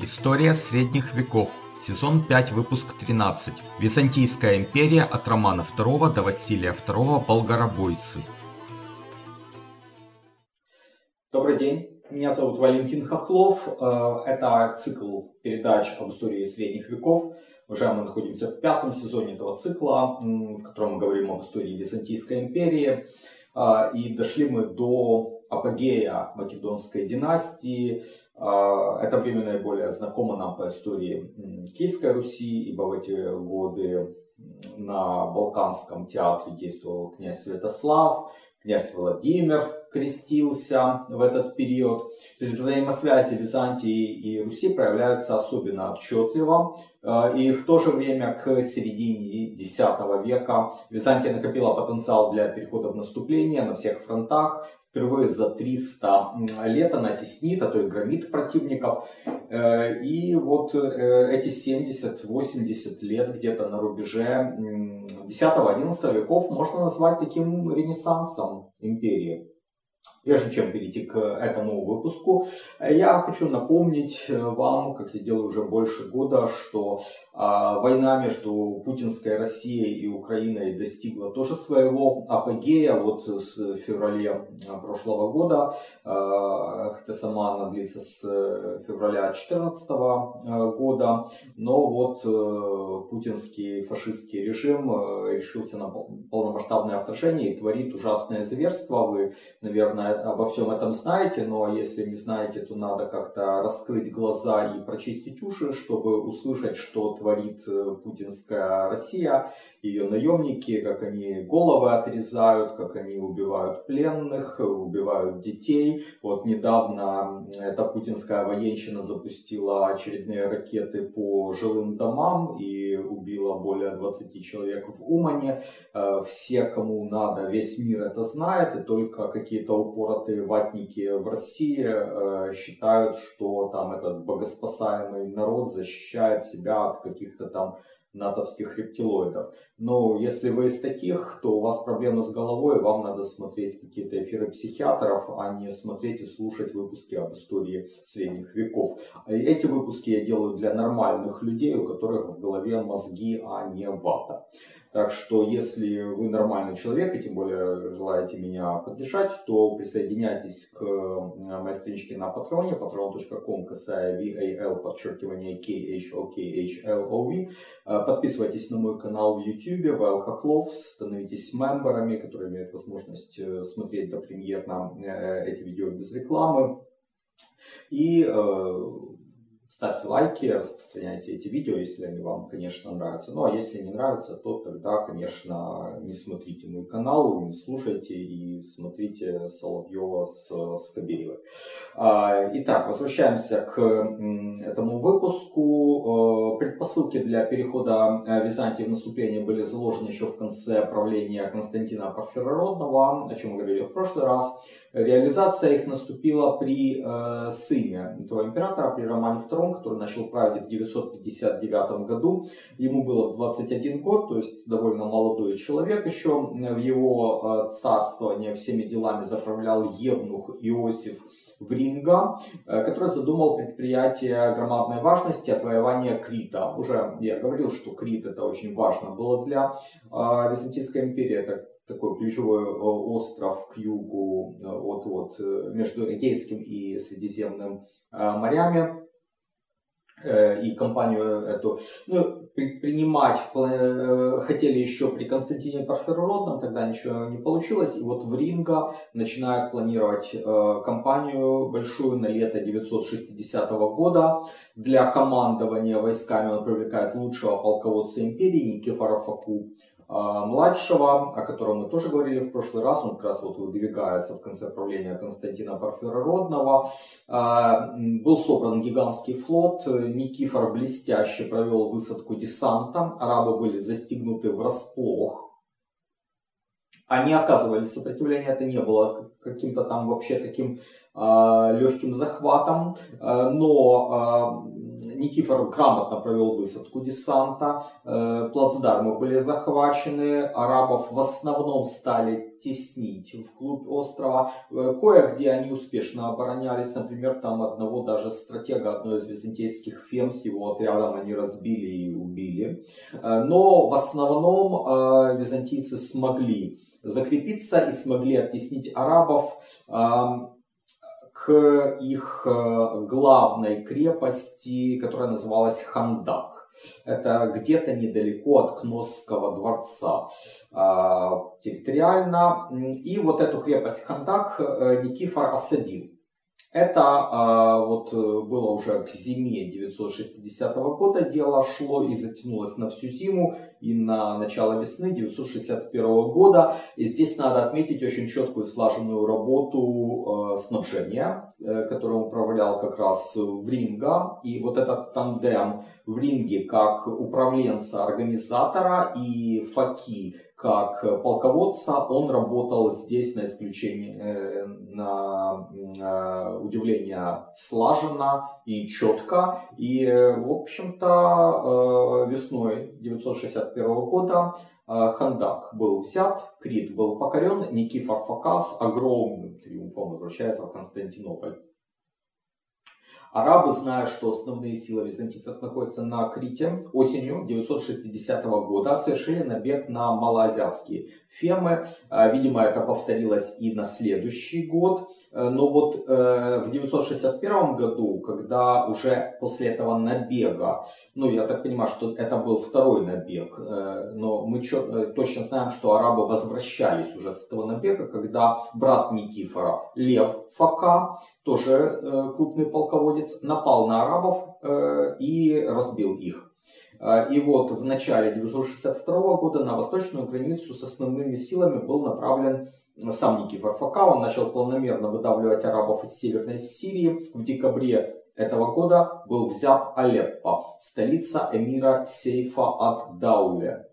История средних веков. Сезон 5, выпуск 13. Византийская империя от Романа II до Василия II Болгаробойцы. Добрый день, меня зовут Валентин Хохлов. Э, это цикл передач об истории средних веков. Уже мы находимся в пятом сезоне этого цикла, в котором мы говорим об истории Византийской империи. Э, и дошли мы до апогея Македонской династии, а, это время наиболее знакомо нам по истории Киевской Руси, ибо в эти годы на Балканском театре действовал князь Святослав, князь Владимир крестился в этот период. То есть взаимосвязи Византии и Руси проявляются особенно отчетливо. А, и в то же время к середине X века Византия накопила потенциал для перехода в наступление на всех фронтах впервые за 300 лет она теснит, а то и громит противников. Э, и вот э, эти 70-80 лет где-то на рубеже 10-11 веков можно назвать таким ренессансом империи. Прежде чем перейти к этому выпуску, я хочу напомнить вам, как я делаю уже больше года, что а, война между путинской Россией и Украиной достигла тоже своего апогея вот с февраля прошлого года, а, хотя сама она длится с февраля 2014 года, но вот э, путинский фашистский режим э, решился на полномасштабное вторжение и творит ужасное зверство. Вы, наверное, обо всем этом знаете, но если не знаете, то надо как-то раскрыть глаза и прочистить уши, чтобы услышать, что творит э, путинская Россия, ее наемники, как они головы отрезают, как они убивают пленных, убивают детей. Вот недавно эта путинская военщина запустила очередные ракеты по жилым домам и убила более 20 человек в Умане. Э, все, кому надо, весь мир это знает, и только какие-то упоры упоротые ватники в России э, считают, что там этот богоспасаемый народ защищает себя от каких-то там натовских рептилоидов. Но если вы из таких, то у вас проблемы с головой, вам надо смотреть какие-то эфиры психиатров, а не смотреть и слушать выпуски об истории средних веков. Эти выпуски я делаю для нормальных людей, у которых в голове мозги, а не вата. Так что, если вы нормальный человек, и тем более желаете меня поддержать, то присоединяйтесь к э, моей страничке на патроне, patron.com, касая VAL, подчеркивание KHOKHLOV. Э, подписывайтесь на мой канал в YouTube, Вайл Хохлов, становитесь мемберами, которые имеют возможность э, смотреть до премьер на эти видео без рекламы. И Ставьте лайки, распространяйте эти видео, если они вам, конечно, нравятся. Ну а если не нравятся, то тогда, конечно, не смотрите мой канал, не слушайте и смотрите Соловьева с Скобеевой. А, итак, возвращаемся к этому выпуску. Э, предпосылки для перехода э, Византии в наступление были заложены еще в конце правления Константина Парфирородного, о чем мы говорили в прошлый раз. Реализация их наступила при э, сыне этого императора, при Романе II, который начал править в 959 году. Ему было 21 год, то есть довольно молодой человек еще. В его э, царствование всеми делами заправлял Евнух Иосиф Вринга, э, который задумал предприятие громадной важности отвоевания Крита. Уже я говорил, что Крит это очень важно было для э, Византийской империи. Это такой ключевой э, остров к югу э, от, от, э, между Эгейским и Средиземным морями и компанию эту ну, предпринимать хотели еще при Константине Парфирородном, тогда ничего не получилось. И вот в Ринга начинают планировать компанию большую на лето 960 года. Для командования войсками он привлекает лучшего полководца империи Никифора Факу. А, младшего, о котором мы тоже говорили в прошлый раз, он как раз вот выдвигается в конце правления Константина Порфирородного. А, был собран гигантский флот, Никифор блестяще провел высадку десанта, арабы были застигнуты врасплох, они оказывали сопротивление, это не было каким-то там вообще таким э, легким захватом, э, но Никифор грамотно провел высадку десанта, э, плацдармы были захвачены, арабов в основном стали теснить вглубь острова. Э, кое-где они успешно оборонялись, например, там одного даже стратега одной из византийских фем с его отрядом они разбили и убили. Э, но в основном византийцы смогли закрепиться и смогли оттеснить арабов их э, главной крепости, которая называлась Хандак. Это где-то недалеко от Кносского дворца а, территориально. И вот эту крепость Хандак э, Никифор осадил. Это а, вот э, было уже к зиме 960 года дело шло и затянулось на всю зиму и на начало весны 961 года. И здесь надо отметить очень четкую слаженную работу э, снабжения, э, которую он управлял как раз в Ринга. И вот этот тандем в Ринге как управленца организатора и Факи как полководца, он работал здесь на исключение, э, на э, удивление слаженно и четко. И, в общем-то, э, весной 961 года Хандак был взят, Крит был покорен, Никифор Фокас огромным триумфом возвращается в Константинополь. Арабы, зная, что основные силы византийцев находятся на Крите, осенью 960 года совершили набег на малоазиатские Фемы. А, видимо, это повторилось и на следующий год. Э, но вот э, в 961 году, когда уже после этого набега, ну я так понимаю, что это был второй набег, э, но мы точно знаем, что арабы возвращались уже с этого набега, когда брат Никифора, Лев Фака, тоже крупный полководец, напал на арабов и разбил их. И вот в начале 962 года на восточную границу с основными силами был направлен сам Никифор Фока, он начал планомерно выдавливать арабов из Северной Сирии. В декабре этого года был взят Алеппо, столица эмира Сейфа от Дауле.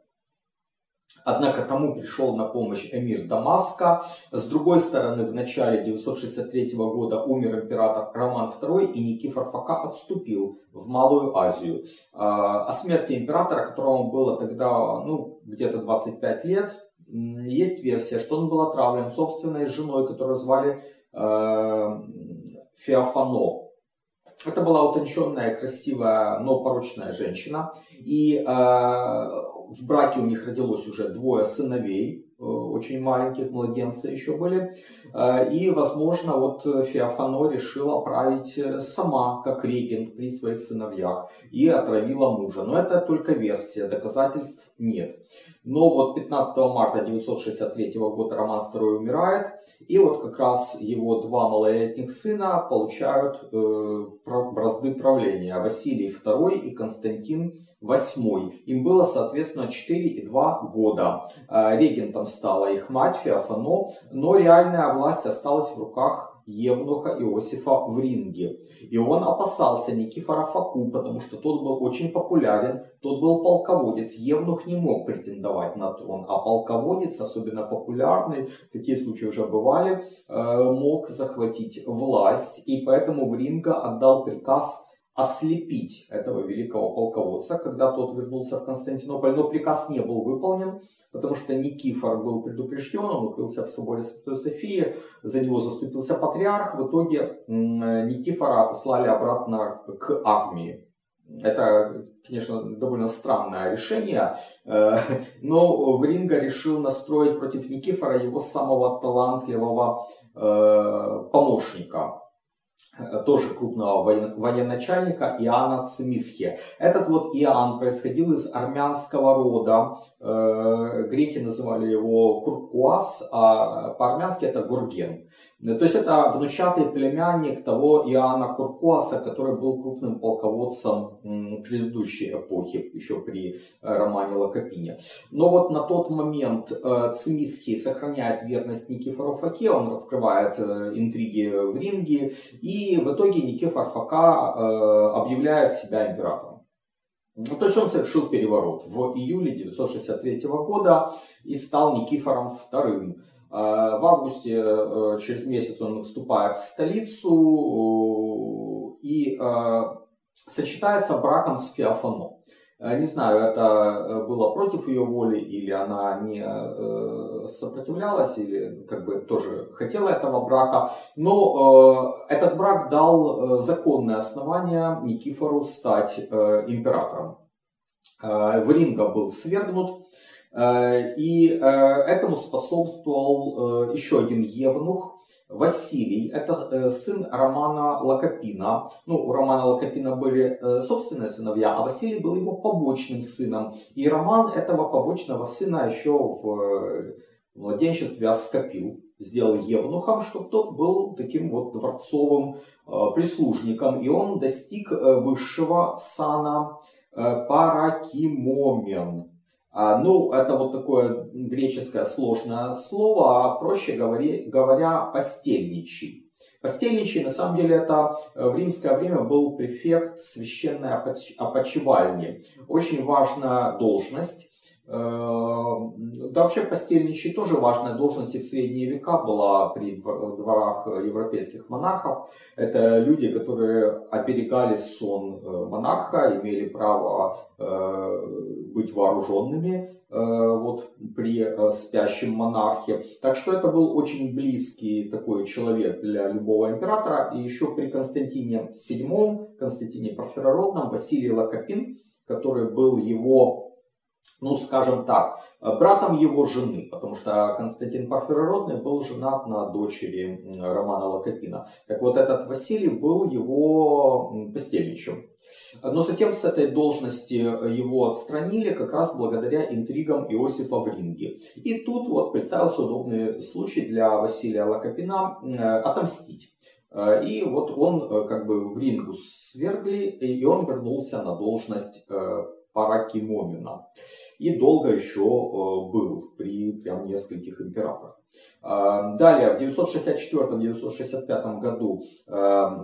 Однако тому пришел на помощь эмир Дамаска. С другой стороны, в начале 963 года умер император Роман II, и Никифор Фока отступил в Малую Азию. А, о смерти императора, которому было тогда ну, где-то 25 лет, есть версия, что он был отравлен собственной женой, которую звали э, Феофано. Это была утонченная, красивая, но порочная женщина. И э, в браке у них родилось уже двое сыновей. Э, очень маленьких, младенцы еще были. Э, и, возможно, вот Феофано решила править э, сама, как регент при своих сыновьях, и отравила мужа. Но это только версия, доказательств нет. Но вот 15 марта 963 года Роман II умирает, и вот как раз его два малолетних сына получают э, бразды правления. Василий II и Константин восьмой. Им было, соответственно, 4 и 2 года. А, регентом стала их мать Феофано, но реальная власть осталась в руках Евнуха Иосифа в ринге. И он опасался Никифора Факу, потому что тот был очень популярен, тот был полководец. Евнух не мог претендовать на трон, а полководец, особенно популярный, такие случаи уже бывали, э, мог захватить власть. И поэтому в ринга отдал приказ ослепить этого великого полководца, когда тот вернулся в Константинополь, но приказ не был выполнен, потому что Никифор был предупрежден, он укрылся в соборе Святой Софии, за него заступился патриарх, в итоге Никифора отослали обратно к армии. Это, конечно, довольно странное решение, э, но Вринга решил настроить против Никифора его самого талантливого э, помощника, тоже крупного военачальника Иоанна Цимисхе. Этот вот Иоанн происходил из армянского рода. Э, греки называли его Куркуас, а по-армянски это Гурген. То есть это внучатый племянник того Иоанна Куркуаса, который был крупным полководцем предыдущей эпохи, еще при э, романе Лакопине. Но вот на тот момент Цимисхий сохраняет верность Никифору Факе, он раскрывает интриги в ринге и в итоге Никифор Фока э, объявляет себя императором. Ну, то есть он совершил переворот в июле 963 года и стал Никифором II. Э, в августе, э, через месяц, он вступает в столицу и сочетается браком с Феофано. Э, не знаю, это было против ее воли, или она не сопротивлялась, или как бы тоже хотела этого брака. Но этот брак дал законное основание Никифору стать императором. Вринга был свергнут, и этому способствовал еще один евнух, Василий, это э, сын Романа Лакопина. Ну, у Романа Лакопина были э, собственные сыновья, а Василий был его побочным сыном. И Роман этого побочного сына еще в э, младенчестве оскопил, сделал евнухом, чтобы тот был таким вот дворцовым прислужником. И он достиг высшего сана паракимомен. А, ну, это вот такое греческое сложное слово, а проще говоря, говоря постельничий. Постельничий, на самом деле, это э, в римское время был префект священной опочивальни. Очень важная должность. Э, да вообще постельничий тоже важная должность и в средние века была при дворах европейских монархов. Это люди, которые оберегали сон э, монарха, имели право э, быть вооруженными вот, при спящем монархе. Так что это был очень близкий такой человек для любого императора. И еще при Константине VII, Константине Парфирородном, Василий Лакопин, который был его ну, скажем так, братом его жены, потому что Константин Парфирородный был женат на дочери Романа Лакопина. Так вот, этот Василий был его постельничем. Но затем с этой должности его отстранили как раз благодаря интригам Иосифа в ринге. И тут вот представился удобный случай для Василия Лакопина э, отомстить. Э, и вот он э, как бы в рингу свергли, и он вернулся на должность Паракимомина. И долго еще э, был при прям нескольких императорах. Э, далее, в 964-965 году, э,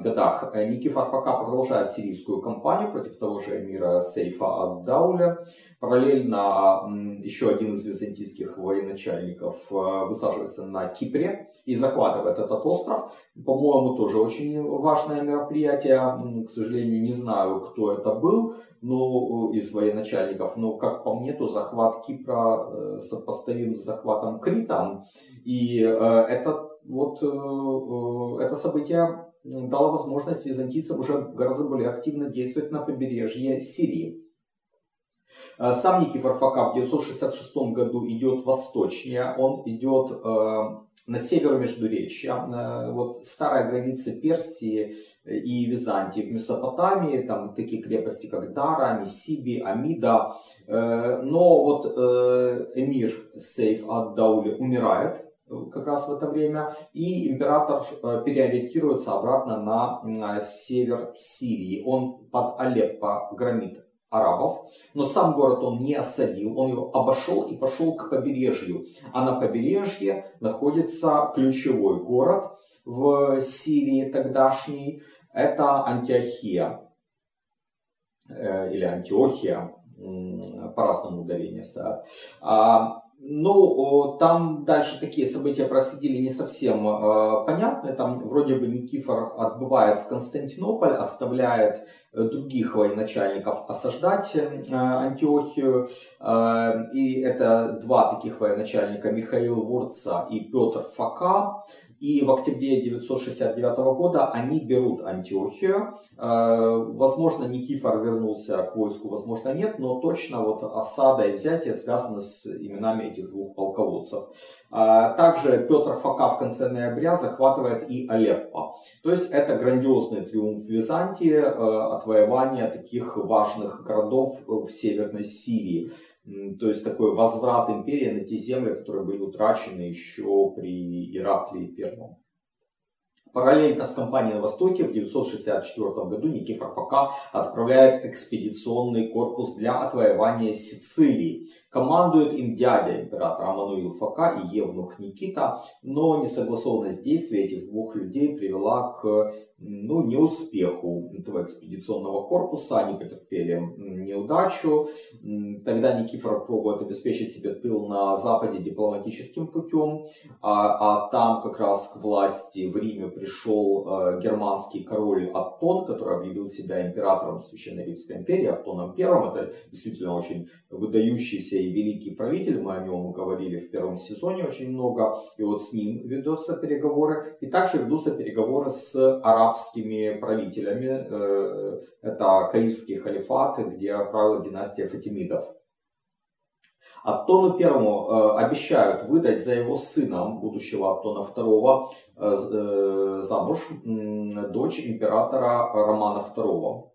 годах Никифор Фока продолжает сирийскую кампанию против того же эмира Сейфа ад-Дауля. Параллельно еще один из византийских военачальников высаживается на Кипре и захватывает этот остров. По-моему, тоже очень важное мероприятие. К сожалению, не знаю, кто это был ну, из военачальников, но, как по мне, то захват Кипра э, сопоставим с захватом Крита. И э, это, вот, э, это событие дало возможность византийцам уже гораздо более активно действовать на побережье Сирии. Сам Никифор Фока в 966 году идет восточнее, он идет на север Междуречья, э, вот старая граница Персии и Византии в Месопотамии, там такие крепости, как Дара, Миссиби, Амида. Э, но вот э, эмир Сейф ад-Даули умирает как раз в это время, и император переориентируется обратно на север Сирии. Он под Алеппо громит арабов, но сам город он не осадил, он его обошел и пошел к побережью. А на побережье находится ключевой город в Сирии тогдашний, это Антиохия э, или Антиохия, по-разному ударение стоят. Ну, там дальше такие события происходили не совсем э, понятные. Там вроде бы Никифор отбывает в Константинополь, оставляет э, других военачальников осаждать э, Антиохию. Э, и это два таких военачальника, Михаил Вурца и Петр Фока. И в октябре 969 года они берут Антиохию. Э, возможно, Никифор вернулся к войску, возможно, нет, но точно вот осада и взятие связаны с именами этих двух полководцев. Э, также Петр Фока в конце ноября захватывает и Алеппо. То есть это грандиозный триумф Византии, э, отвоевание таких важных городов в Северной Сирии. То есть такой возврат империи на те земли, которые были утрачены еще при Ираклии Первом. Параллельно с кампанией на Востоке в 964 году Никифор Фока отправляет экспедиционный корпус для отвоевания Сицилии. Командует им дядя императора Амануил Фока и Евнух Никита, но несогласованность действий этих двух людей привела к ну, неуспеху этого экспедиционного корпуса, они потерпели неудачу. Тогда Никифор пробует обеспечить себе тыл на Западе дипломатическим путем, а, а там как раз к власти в Риме пришел э, германский король Аттон, который объявил себя императором Священной Римской империи, Аттоном I. Это действительно очень выдающийся и великий правитель. Мы о нем говорили в первом сезоне очень много. И вот с ним ведутся переговоры. И также ведутся переговоры с арабскими правителями. Э, это Каирский халифат, где правила династия Фатимидов. Аттону Первому э, обещают выдать за его сыном, будущего Аттона Второго, э, замуж дочь императора Романа Второго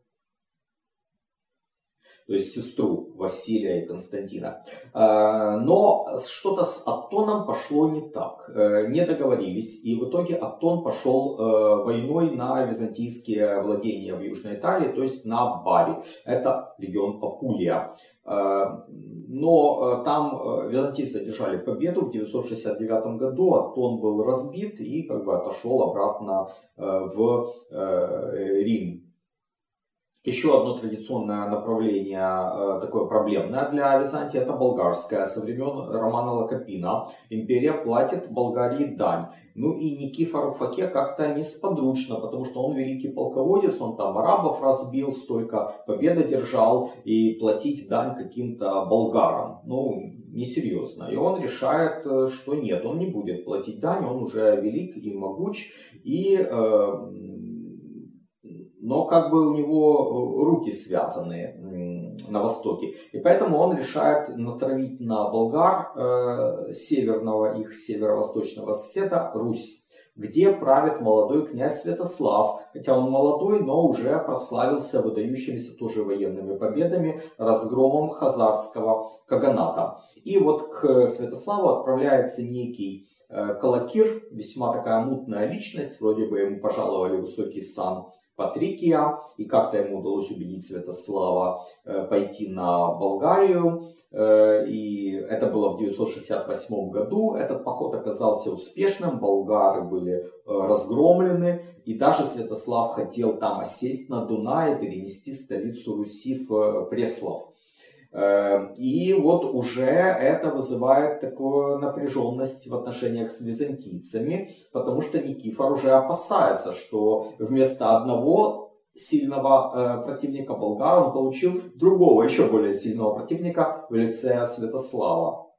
то есть сестру Василия и Константина. А, но что-то с Аттоном пошло не так, э, не договорились, и в итоге Аттон пошел э, войной на византийские владения в Южной Италии, то есть на Бари. Это регион Апулия. А, но э, там византийцы одержали победу в 969 году, Аттон был разбит и как бы отошел обратно в Рим. Еще одно традиционное направление, э, такое проблемное для Византии, это болгарское. Со времен Романа Лакопина империя платит Болгарии дань. Ну и Никифору Факе как-то несподручно, потому что он великий полководец, он там арабов разбил, столько победы держал, и платить дань каким-то болгарам, ну, несерьезно. И он решает, э, что нет, он не будет платить дань, он уже велик и могуч, и э, но как бы у него э, руки связаны на востоке. И поэтому он решает натравить на болгар э, северного, их северо-восточного соседа, Русь где правит молодой князь Святослав, хотя он молодой, но уже прославился выдающимися тоже военными победами, разгромом хазарского каганата. И вот к Святославу отправляется некий э, Калакир, весьма такая мутная личность, вроде бы ему пожаловали высокий сан Патрикия, и как-то ему удалось убедить Святослава э, пойти на Болгарию, э, и это было в 968 году. Этот поход оказался успешным, болгары были э, разгромлены, и даже Святослав хотел там осесть на Дунае, перенести столицу Руси в Преслав. Эм, и вот уже это вызывает такую напряженность в отношениях с византийцами, потому что Никифор уже опасается, что вместо одного сильного э, противника болгар он получил другого, еще более сильного противника в лице Святослава.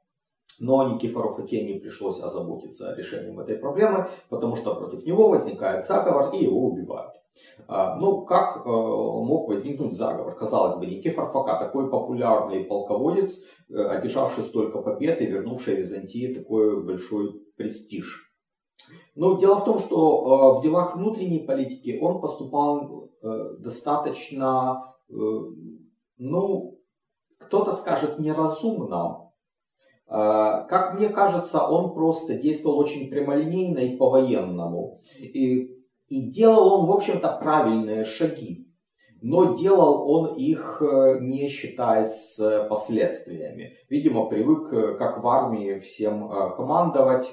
Но Никифору Фоке пришлось озаботиться решением этой проблемы, потому что против него возникает заговор и его убивают. А, ну, как э, мог возникнуть заговор? Казалось бы, Никифор Фока, такой популярный полководец, э, одержавший столько побед и вернувший Византии такой большой престиж. Но дело в том, что э, в делах внутренней политики он поступал достаточно, ну, кто-то скажет неразумно. Как мне кажется, он просто действовал очень прямолинейно и по-военному. И и делал он, в общем-то, правильные шаги. Но делал он их, э, не считаясь последствиями. Видимо, привык, э, как в армии, всем э, командовать.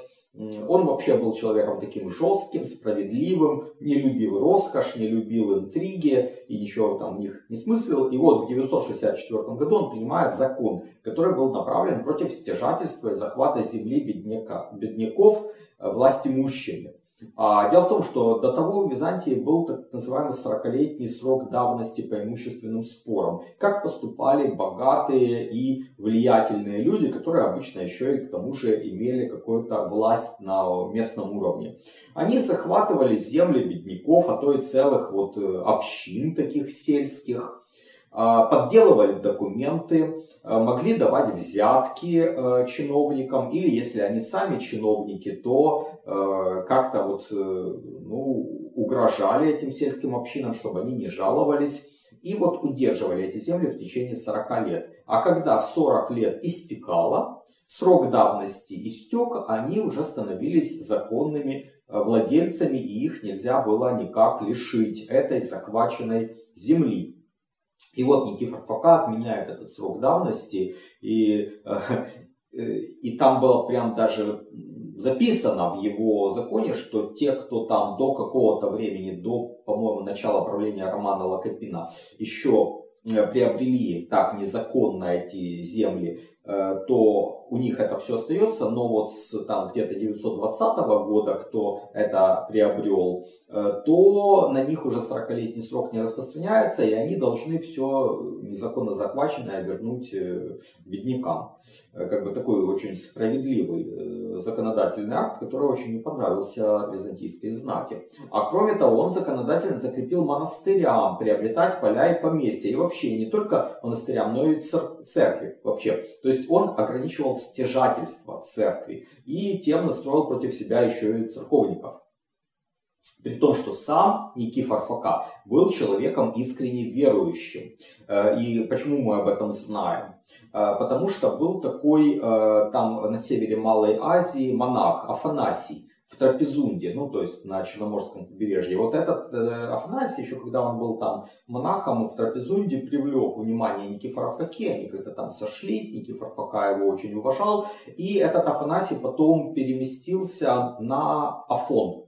Он вообще был человеком таким жестким, справедливым, не любил роскошь, не любил интриги и ничего там в них не смыслил. И вот в 964 году он принимает закон, который был направлен против стяжательства и захвата земли бедняка, бедняков власть имущими. А, дело в том, что до того в Византии был так называемый 40-летний срок давности по имущественным спорам. Как поступали богатые и влиятельные люди, которые обычно еще и к тому же имели какую-то власть на местном уровне. Они захватывали земли бедняков, а то и целых вот э, общин таких сельских подделывали документы, а, могли давать взятки а, чиновникам, или если они сами чиновники, то как-то вот ну, угрожали этим сельским общинам, чтобы они не жаловались. И вот удерживали эти земли в течение 40 лет. А когда 40 лет истекало, срок давности истек, они уже становились законными владельцами, и их нельзя было никак лишить этой захваченной земли. И вот Никифор Фока отменяет этот срок давности, и, э, и там было прям даже записано в его законе, что те, кто там до какого-то времени, до, по-моему, начала правления Романа Лакопина, еще э, приобрели так незаконно эти земли, э, то у них это все остается, но вот с там где-то 920 года, кто это приобрел, э, то на них уже 40-летний срок не распространяется, и они должны все незаконно захваченное вернуть э, беднякам. Э, как бы такой очень справедливый законодательный акт, который очень не понравился византийской знати. А кроме того, он законодательно закрепил монастырям приобретать поля и поместья. И вообще не только монастырям, но и церкви вообще. То есть он ограничивал стяжательство церкви и тем настроил против себя еще и церковников. При том, что сам Никифор Фока был человеком искренне верующим. Э, и почему мы об этом знаем? Э, потому что был такой э, там на севере Малой Азии монах Афанасий в Трапезунде, ну то есть на Черноморском побережье. Вот этот Афанасий, еще когда он был там монахом в Трапезунде, привлек внимание Никифора Фоки, они как-то там сошлись, Никифор Фока его очень уважал, и этот Афанасий потом переместился на Афон,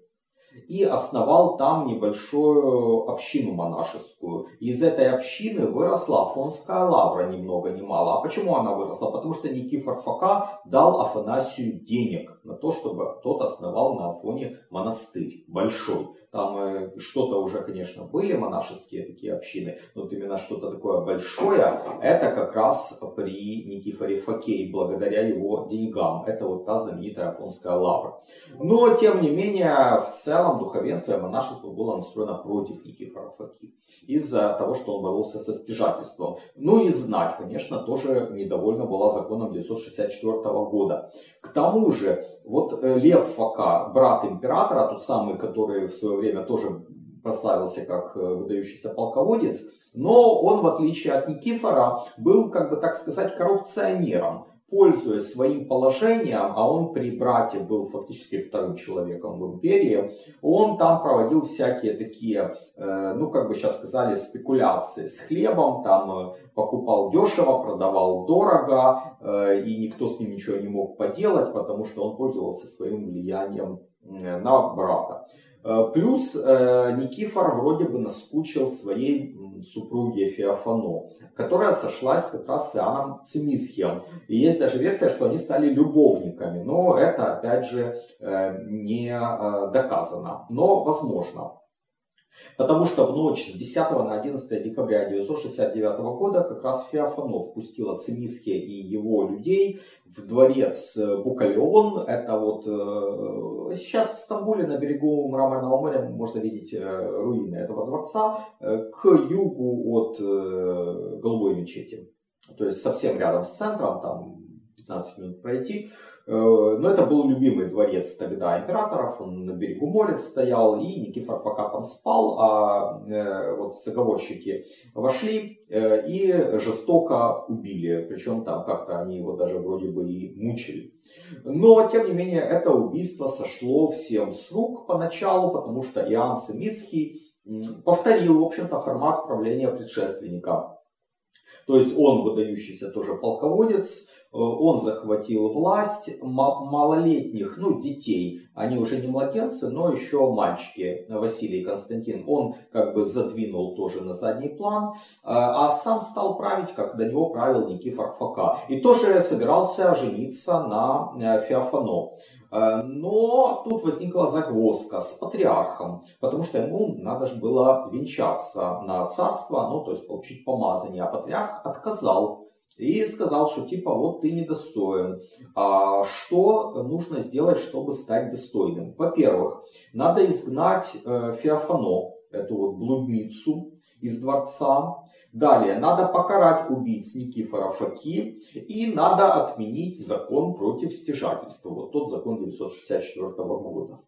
и основал там небольшую общину монашескую. Из этой общины выросла Афонская лавра ни много ни мало. А почему она выросла? Потому что Никифор Фока дал Афанасию денег на то, чтобы тот основал на Афоне монастырь большой. Там э, что-то уже, конечно, были монашеские такие общины, но вот именно что-то такое большое, это как раз при Никифоре Фоке, благодаря его деньгам. Это вот та знаменитая Афонская лавра. Но, тем не менее, в целом духовенство и монашество было настроено против Никифора Фоки из-за того, что он боролся со стяжательством. Ну и знать, конечно, тоже недовольна была законом 1964 года. К тому же, вот э, Лев Фока, брат императора, тот самый, который в свое время тоже прославился как э, выдающийся полководец, но он, в отличие от Никифора, был, как бы так сказать, коррупционером пользуясь своим положением, а он при брате был фактически вторым человеком в империи, он там проводил всякие такие, э, ну как бы сейчас сказали, спекуляции с хлебом, там э, покупал дешево, продавал дорого, э, и никто с ним ничего не мог поделать, потому что он пользовался своим влиянием на брата. Плюс Никифор вроде бы наскучил своей супруги Феофано, которая сошлась как раз с Иоанном Цимисхием. И есть даже версия, что они стали любовниками, но это опять же э, не э, доказано, но возможно. Потому что в ночь с 10 на 11 декабря 1969 года как раз Феофанов пустила Цимисхе и его людей в дворец Букалеон. Это вот э, сейчас в Стамбуле на берегу Мраморного моря можно видеть э, руины этого дворца э, к югу от Голубой мечети. То есть совсем рядом с центром, там 15 минут пройти. Э, но это был любимый дворец тогда императоров, он на берегу моря стоял, и Никифор пока там спал, а э, вот заговорщики вошли э, и жестоко убили, причем там как-то они его даже вроде бы и мучили. Но, тем не менее, это убийство сошло всем с рук поначалу, потому что Иоанн Семисхий повторил, в общем-то, формат правления предшественника. То есть он выдающийся тоже полководец, он захватил власть малолетних, ну, детей. Они уже не младенцы, но еще мальчики, Василий Константин. Он как бы задвинул тоже на задний план, э, а сам стал править, как до него правил Никифор Фока. И тоже собирался жениться на э, Феофано. Но тут возникла загвоздка с патриархом, потому что ему надо же было венчаться на царство, ну то есть получить помазание, а патриарх отказал и сказал, что типа вот ты недостоин. А что нужно сделать, чтобы стать достойным? Во-первых, надо изгнать э, Феофано, эту вот блудницу из дворца. Далее, надо покарать убийц Никифора Факи и надо отменить закон против стяжательства. Вот тот закон 1964 года.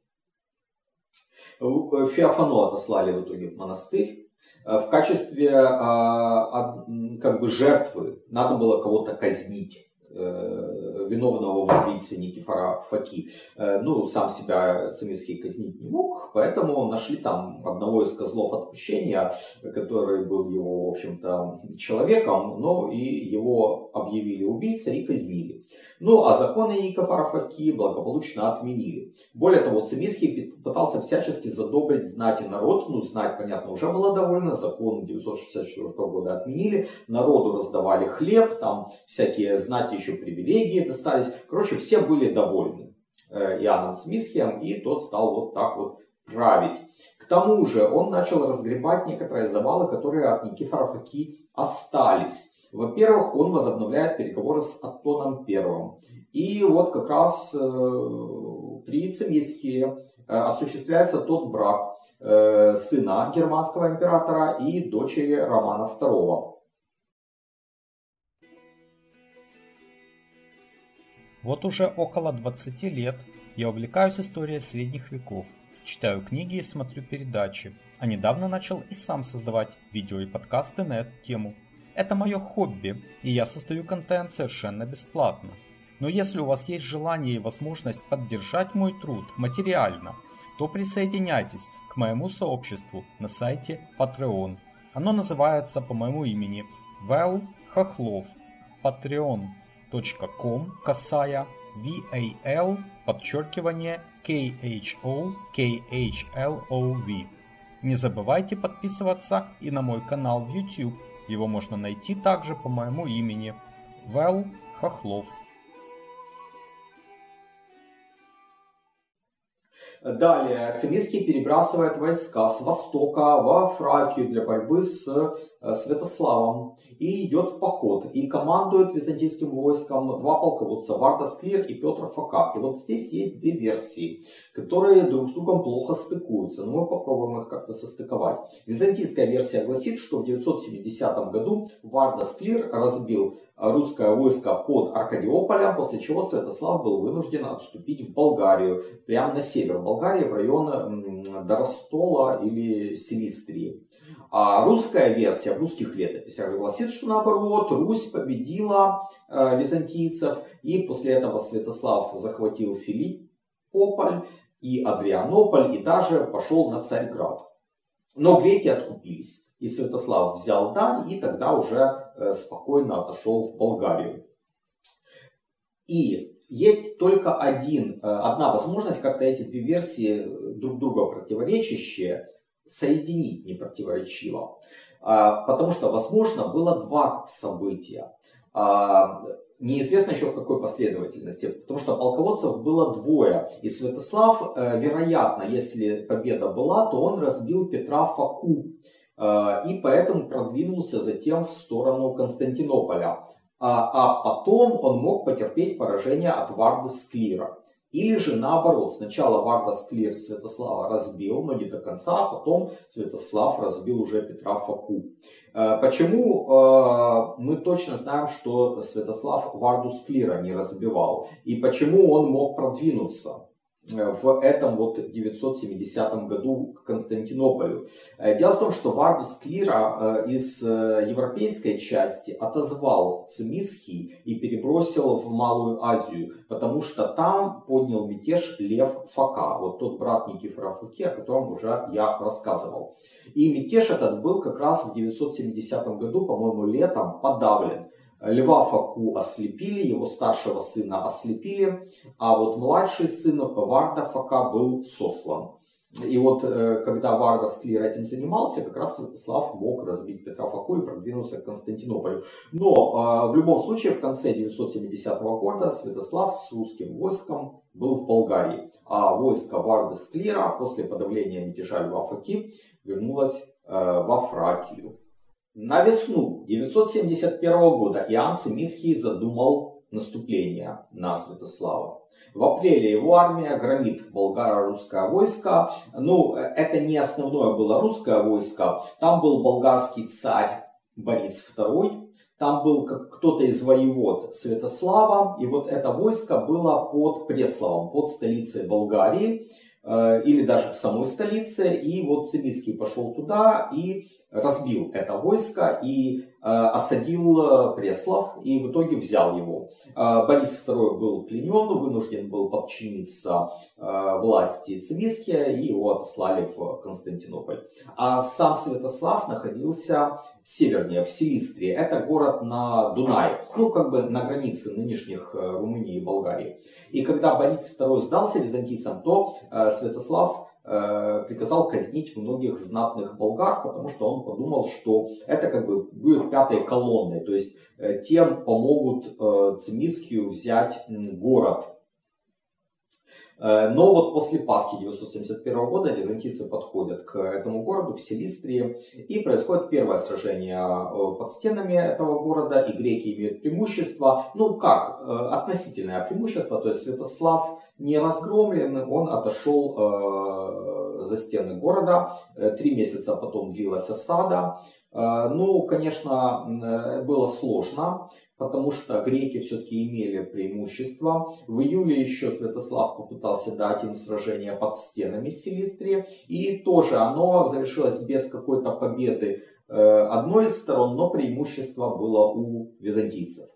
Э, Феофано отослали в итоге в монастырь. Э, в качестве а, как бы жертвы надо было кого-то казнить э, виновного в убийце Никифора Факи. Э, ну, сам себя Цимиский казнить не мог, поэтому нашли там одного из козлов отпущения, который был его, в общем-то, человеком, но и его объявили убийцей и казнили. Ну а законы Никифора Фоки благополучно отменили. Более того, Цимиский пытался всячески задобрить знать и народ. Ну, знать, понятно, уже было довольно. Закон 964 года отменили. Народу раздавали хлеб, там всякие знать еще привилегии достались. Короче, все были довольны э, Иоанном Цимискием, и тот стал вот так вот править. К тому же он начал разгребать некоторые завалы, которые от Никифора Фоки остались. Во-первых, он возобновляет переговоры с Аттоном Первым. И вот как раз э, при Цимисхе э, осуществляется тот брак э, сына германского императора и дочери Романа II. Вот уже около 20 лет я увлекаюсь историей средних веков, читаю книги и смотрю передачи, а недавно начал и сам создавать видео и подкасты на эту тему – это мое хобби, и я создаю контент совершенно бесплатно. Но если у вас есть желание и возможность поддержать мой труд материально, то присоединяйтесь к моему сообществу на сайте Patreon. Оно называется по моему имени Вэл Хохлов. patreon.com касая VAL подчеркивание KHO KHLOV. Не забывайте подписываться и на мой канал в YouTube его можно найти также по моему имени Вэл Хохлов. Далее, Цимиский перебрасывает войска с востока во Фракию для борьбы с э, Святославом и идет в поход. И командует византийским войском два полководца, Варда Склир и Петр Фока. И вот здесь есть две версии, которые друг с другом плохо стыкуются, но мы попробуем их как-то состыковать. Византийская версия гласит, что в 970 году Варда Склир разбил русское войско под Аркадиополем, после чего Святослав был вынужден отступить в Болгарию, прямо на север Болгарии, в район Доростола или Силистрии. А русская версия в русских летописях гласит, что наоборот, Русь победила э, византийцев, и после этого Святослав захватил Филиппополь и Адрианополь, и даже пошел на Царьград. Но греки откупились. И Святослав взял дань и тогда уже спокойно отошел в Болгарию. И есть только один, э, одна возможность как-то эти две версии э, друг друга противоречащие соединить непротиворечиво. А, потому что, возможно, было два события. А, неизвестно еще в какой последовательности, потому что полководцев было двое. И Святослав, вероятно, если победа была, то он разбил Петра Факу Э, и поэтому продвинулся затем в сторону Константинополя. А, а потом он мог потерпеть поражение от Варды Склира. Или же наоборот, сначала Варда Склир Святослава разбил, но не до конца, а потом Святослав разбил уже Петра Фоку. Э, почему мы точно знаем, что Святослав Варду Склира не разбивал? И почему он мог продвинуться? В этом вот 970 году к Константинополю. Э, дело в том, что Вардус Клира э, из э, европейской части отозвал Цимисхий и перебросил в Малую Азию, потому что там поднял мятеж Лев Фака, вот тот брат Никифора Фуки, о котором уже я рассказывал. И мятеж этот был как раз в 970 году, по-моему, летом подавлен. Льва Факу ослепили, его старшего сына ослепили, а вот младший сын Варда Фака был сослан. И вот э, когда Варда Склир этим занимался, как раз Святослав мог разбить Петра Факу и продвинуться к Константинополю. Но э, в любом случае в конце 970 года Святослав с русским войском был в Болгарии. А войско Варда Склира после подавления мятежа Льва Факи вернулось э, во Фракию. На весну 971 года Иоанн Семисхий задумал наступление на Святослава. В апреле его армия громит болгаро-русское войско. Ну, это не основное было русское войско. Там был болгарский царь Борис II. Там был кто-то из воевод Святослава. И вот это войско было под Пресловом, под столицей Болгарии. Э, или даже в самой столице. И вот Семицкий пошел туда и разбил это войско и осадил Преслов и в итоге взял его. Борис II был пленен, вынужден был подчиниться власти Цимиския и его отослали в Константинополь. А сам Святослав находился севернее, в Силистрии. Это город на Дунае, ну как бы на границе нынешних Румынии и Болгарии. И когда Борис II сдался византийцам, то Святослав Э, приказал казнить многих знатных болгар, потому что он подумал, что это как бы будет пятой колонной, то есть э, тем помогут э, Цимискию взять город. Но вот после Пасхи 971 года византийцы подходят к этому городу, к Селистрии, и происходит первое сражение под стенами этого города, и греки имеют преимущество, ну как, относительное преимущество, то есть Святослав не разгромлен, он отошел э, за стены города. Э, три месяца потом длилась осада. Э, ну, конечно, э, было сложно, потому что греки все-таки имели преимущество. В июле еще Святослав попытался дать им сражение под стенами Силистрии. И тоже оно завершилось без какой-то победы э, одной из сторон, но преимущество было у византийцев.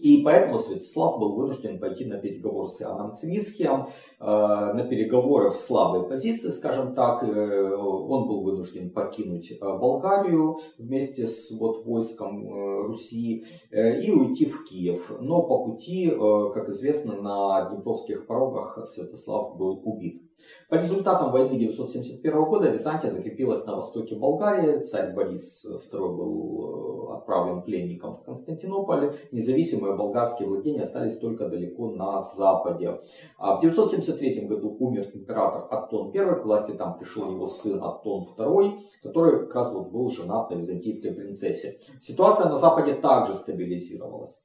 И поэтому Святослав был вынужден пойти на переговоры с Иоанном Цимисхием, э, на переговоры в слабой позиции, скажем так. Э, он был вынужден покинуть э, Болгарию вместе с вот, войском Руси и уйти в Киев. Но по пути, как известно, на Днепровских порогах Святослав был убит. По результатам войны 971 года Византия закрепилась на востоке Болгарии. Царь Борис II был отправлен пленником в Константинополь. Независимые независимые болгарские владения остались только далеко на западе. А в 973 году умер император Аттон I, к власти там пришел его сын Аттон II, который как раз вот был женат на византийской принцессе. Ситуация на западе также стабилизировалась.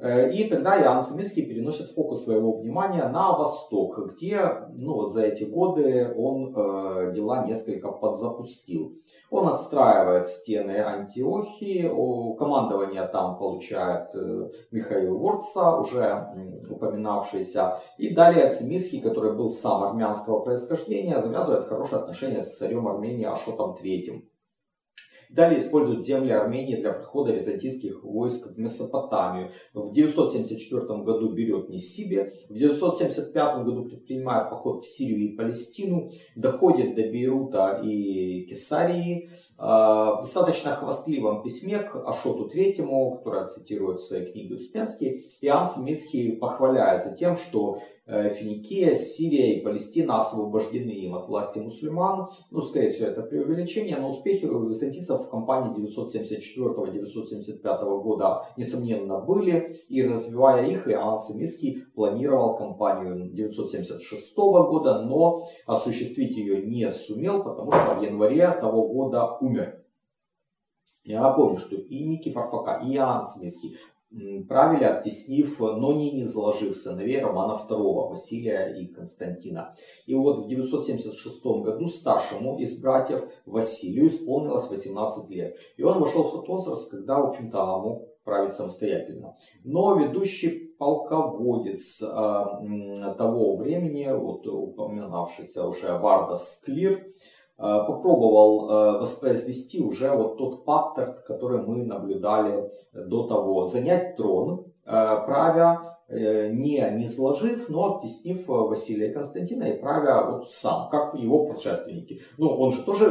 Э, и тогда Иоанн Циминский переносит фокус своего внимания на восток, где ну, вот за эти годы он э, дела несколько подзапустил. Он отстраивает стены Антиохии, командование там получает э, Михаил Ворца, уже упоминавшийся. И далее Цимиский, который был сам армянского происхождения, завязывает хорошие отношения с царем Армении Ашотом III. Далее используют земли Армении для прохода византийских войск в Месопотамию. В 974 году берет Ниссибе. В 975 году предпринимает поход в Сирию и Палестину. Доходит до Бейрута и Кесарии. А, в достаточно хвастливом письме к Ашоту III, которое цитирует в своей книге Успенский, Иоанн Смисхий похваляется тем, что Финикия, Сирия и Палестина освобождены им от власти мусульман. Ну, скорее всего, это преувеличение, но успехи византийцев в кампании 974-975 года, несомненно, были. И развивая их, Иоанн Семиский планировал кампанию 976 года, но осуществить ее не сумел, потому что в январе того года умер. Я напомню, что и Никифор Фока, и Иоанн Смитский правили, оттеснив, но не заложив сыновей Романа II, Василия и Константина. И вот в 976 году старшему из братьев Василию исполнилось 18 лет. И он вошел в тот возраст, когда, в общем-то, мог править самостоятельно. Но ведущий полководец э, того времени, вот упоминавшийся уже Вардас Клир, попробовал э, воспроизвести уже вот тот паттерн, который мы наблюдали до того. Занять трон, э, правя не, не сложив, но оттеснив Василия Константина и правя вот сам, как его предшественники. Ну, он же тоже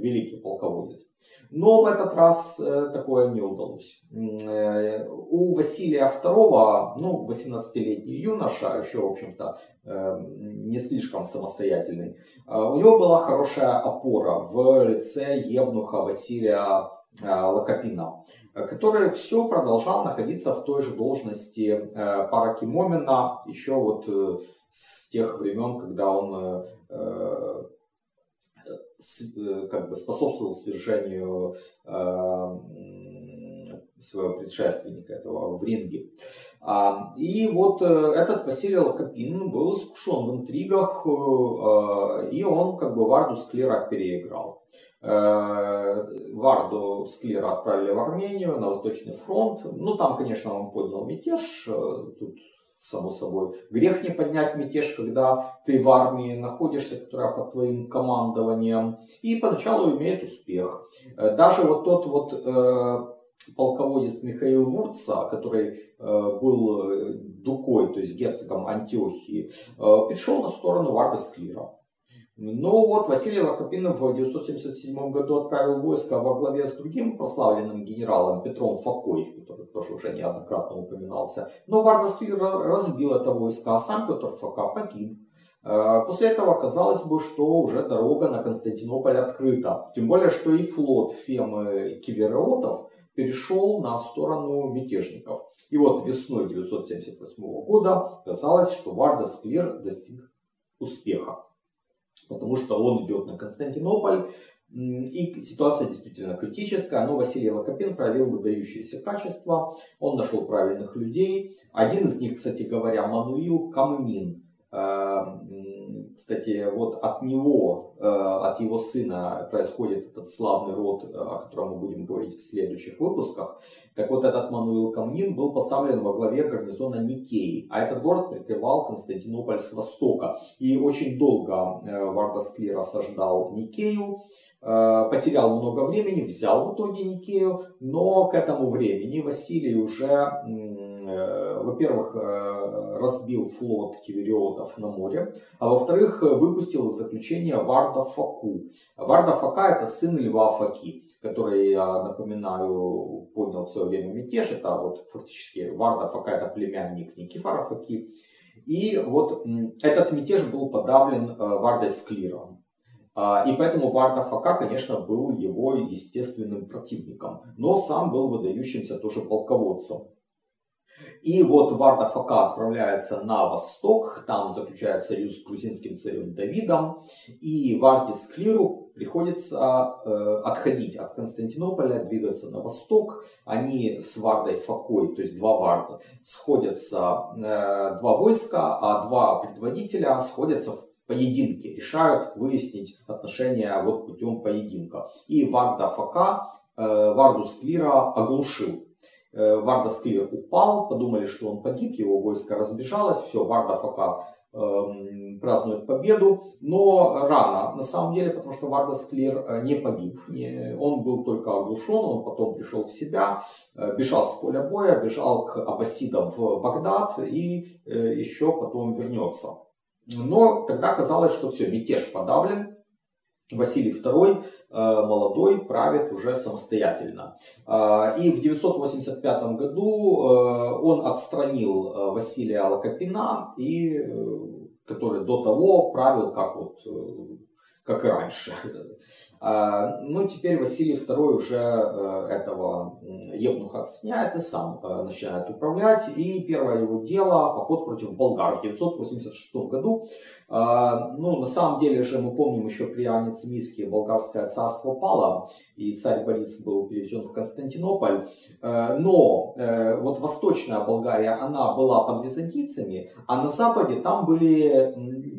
великий полководец. Но в этот раз э, такое не удалось. Э, у Василия II, ну, 18-летний юноша, еще, в общем-то, э, не слишком самостоятельный, у него была хорошая опора в лице Евнуха Василия Лакопина, который все продолжал находиться в той же должности Паракимомина еще вот с тех времен, когда он как бы способствовал свержению э, своего предшественника этого в ринге. А, и вот э, этот Василий Лакопин был искушен в интригах, и он как бы Варду Склера переиграл. Варду Склера отправили в Армению на Восточный фронт. Ну, там, конечно, он поднял мятеж. Тут само собой. Грех не поднять мятеж, когда ты в армии находишься, которая под твоим командованием, и поначалу имеет успех. Э, даже вот тот вот э, полководец Михаил Вурца, который э, был э, Дукой, то есть герцогом Антиохии, э, перешел на сторону Варда Склира. Но вот Василий Лакопинов в 977 году отправил войско во главе с другим прославленным генералом Петром Факой, который тоже уже неоднократно упоминался. Но Вардасвир разбил это войско, а сам Петр Фака погиб. Э, после этого казалось бы, что уже дорога на Константинополь открыта. Тем более, что и флот Фемы Киверотов перешел на сторону мятежников. И вот весной 978 года казалось, что Варда Склир достиг успеха потому что он идет на Константинополь, и ситуация действительно критическая, но Василий Локопин проявил выдающиеся качества, он нашел правильных людей. Один из них, кстати говоря, Мануил Камнин, Эм, кстати, вот от него, э, от его сына происходит этот славный род, э, о котором мы будем говорить в следующих выпусках. Так вот, этот Мануил Камнин был поставлен во главе гарнизона Никеи, а этот город прикрывал Константинополь с востока. И очень долго э, Вардасклир осаждал Никею, потерял много времени, взял в итоге Никею, но к этому времени Василий уже во-первых, э, разбил флот кивериотов на море, а во-вторых, выпустил из заключения Варда Факу. Варда Фака это сын Льва Факи, который, я напоминаю, поднял в свое время мятеж. Это вот фактически Варда Фака это племянник Никифора Факи. И вот этот мятеж был подавлен э, Вардой Склиром. А, и поэтому Варда Фака, конечно, был его естественным противником, но сам был выдающимся тоже полководцем. И вот Варда Фака отправляется на восток, там заключает союз с грузинским царем Давидом, и Варде Склиру приходится э, отходить от Константинополя, двигаться на восток. Они с Вардой Факой, то есть два Варда, сходятся, э, два войска, а два предводителя сходятся в поединке, решают выяснить отношения вот путем поединка. И Варда Фака э, Варду Склира оглушил Э, Варда Сквир упал, подумали, что он погиб, его войско разбежалось, все, Варда пока эм, празднует победу, но рано на самом деле, потому что Варда Склир э, не погиб, он был только оглушен, он потом пришел в себя, э, бежал с поля боя, бежал к аббасидам в Багдад и еще потом вернется. Но тогда казалось, что все, мятеж подавлен, Василий II э, молодой правит уже самостоятельно. Э, и в 985 году э, он отстранил Василия Лакопина, и, который до того правил как, вот, как и раньше. А, ну, теперь Василий II уже э, этого Евнуха отстраняет и сам э, начинает управлять. И первое его дело – поход против болгар в 986 году. А, ну, на самом деле же мы помним еще при Иоанне Цимиске болгарское царство пало, и царь Борис был перевезен в Константинополь. Э, но вот восточная Болгария, она была под византийцами, а на западе там были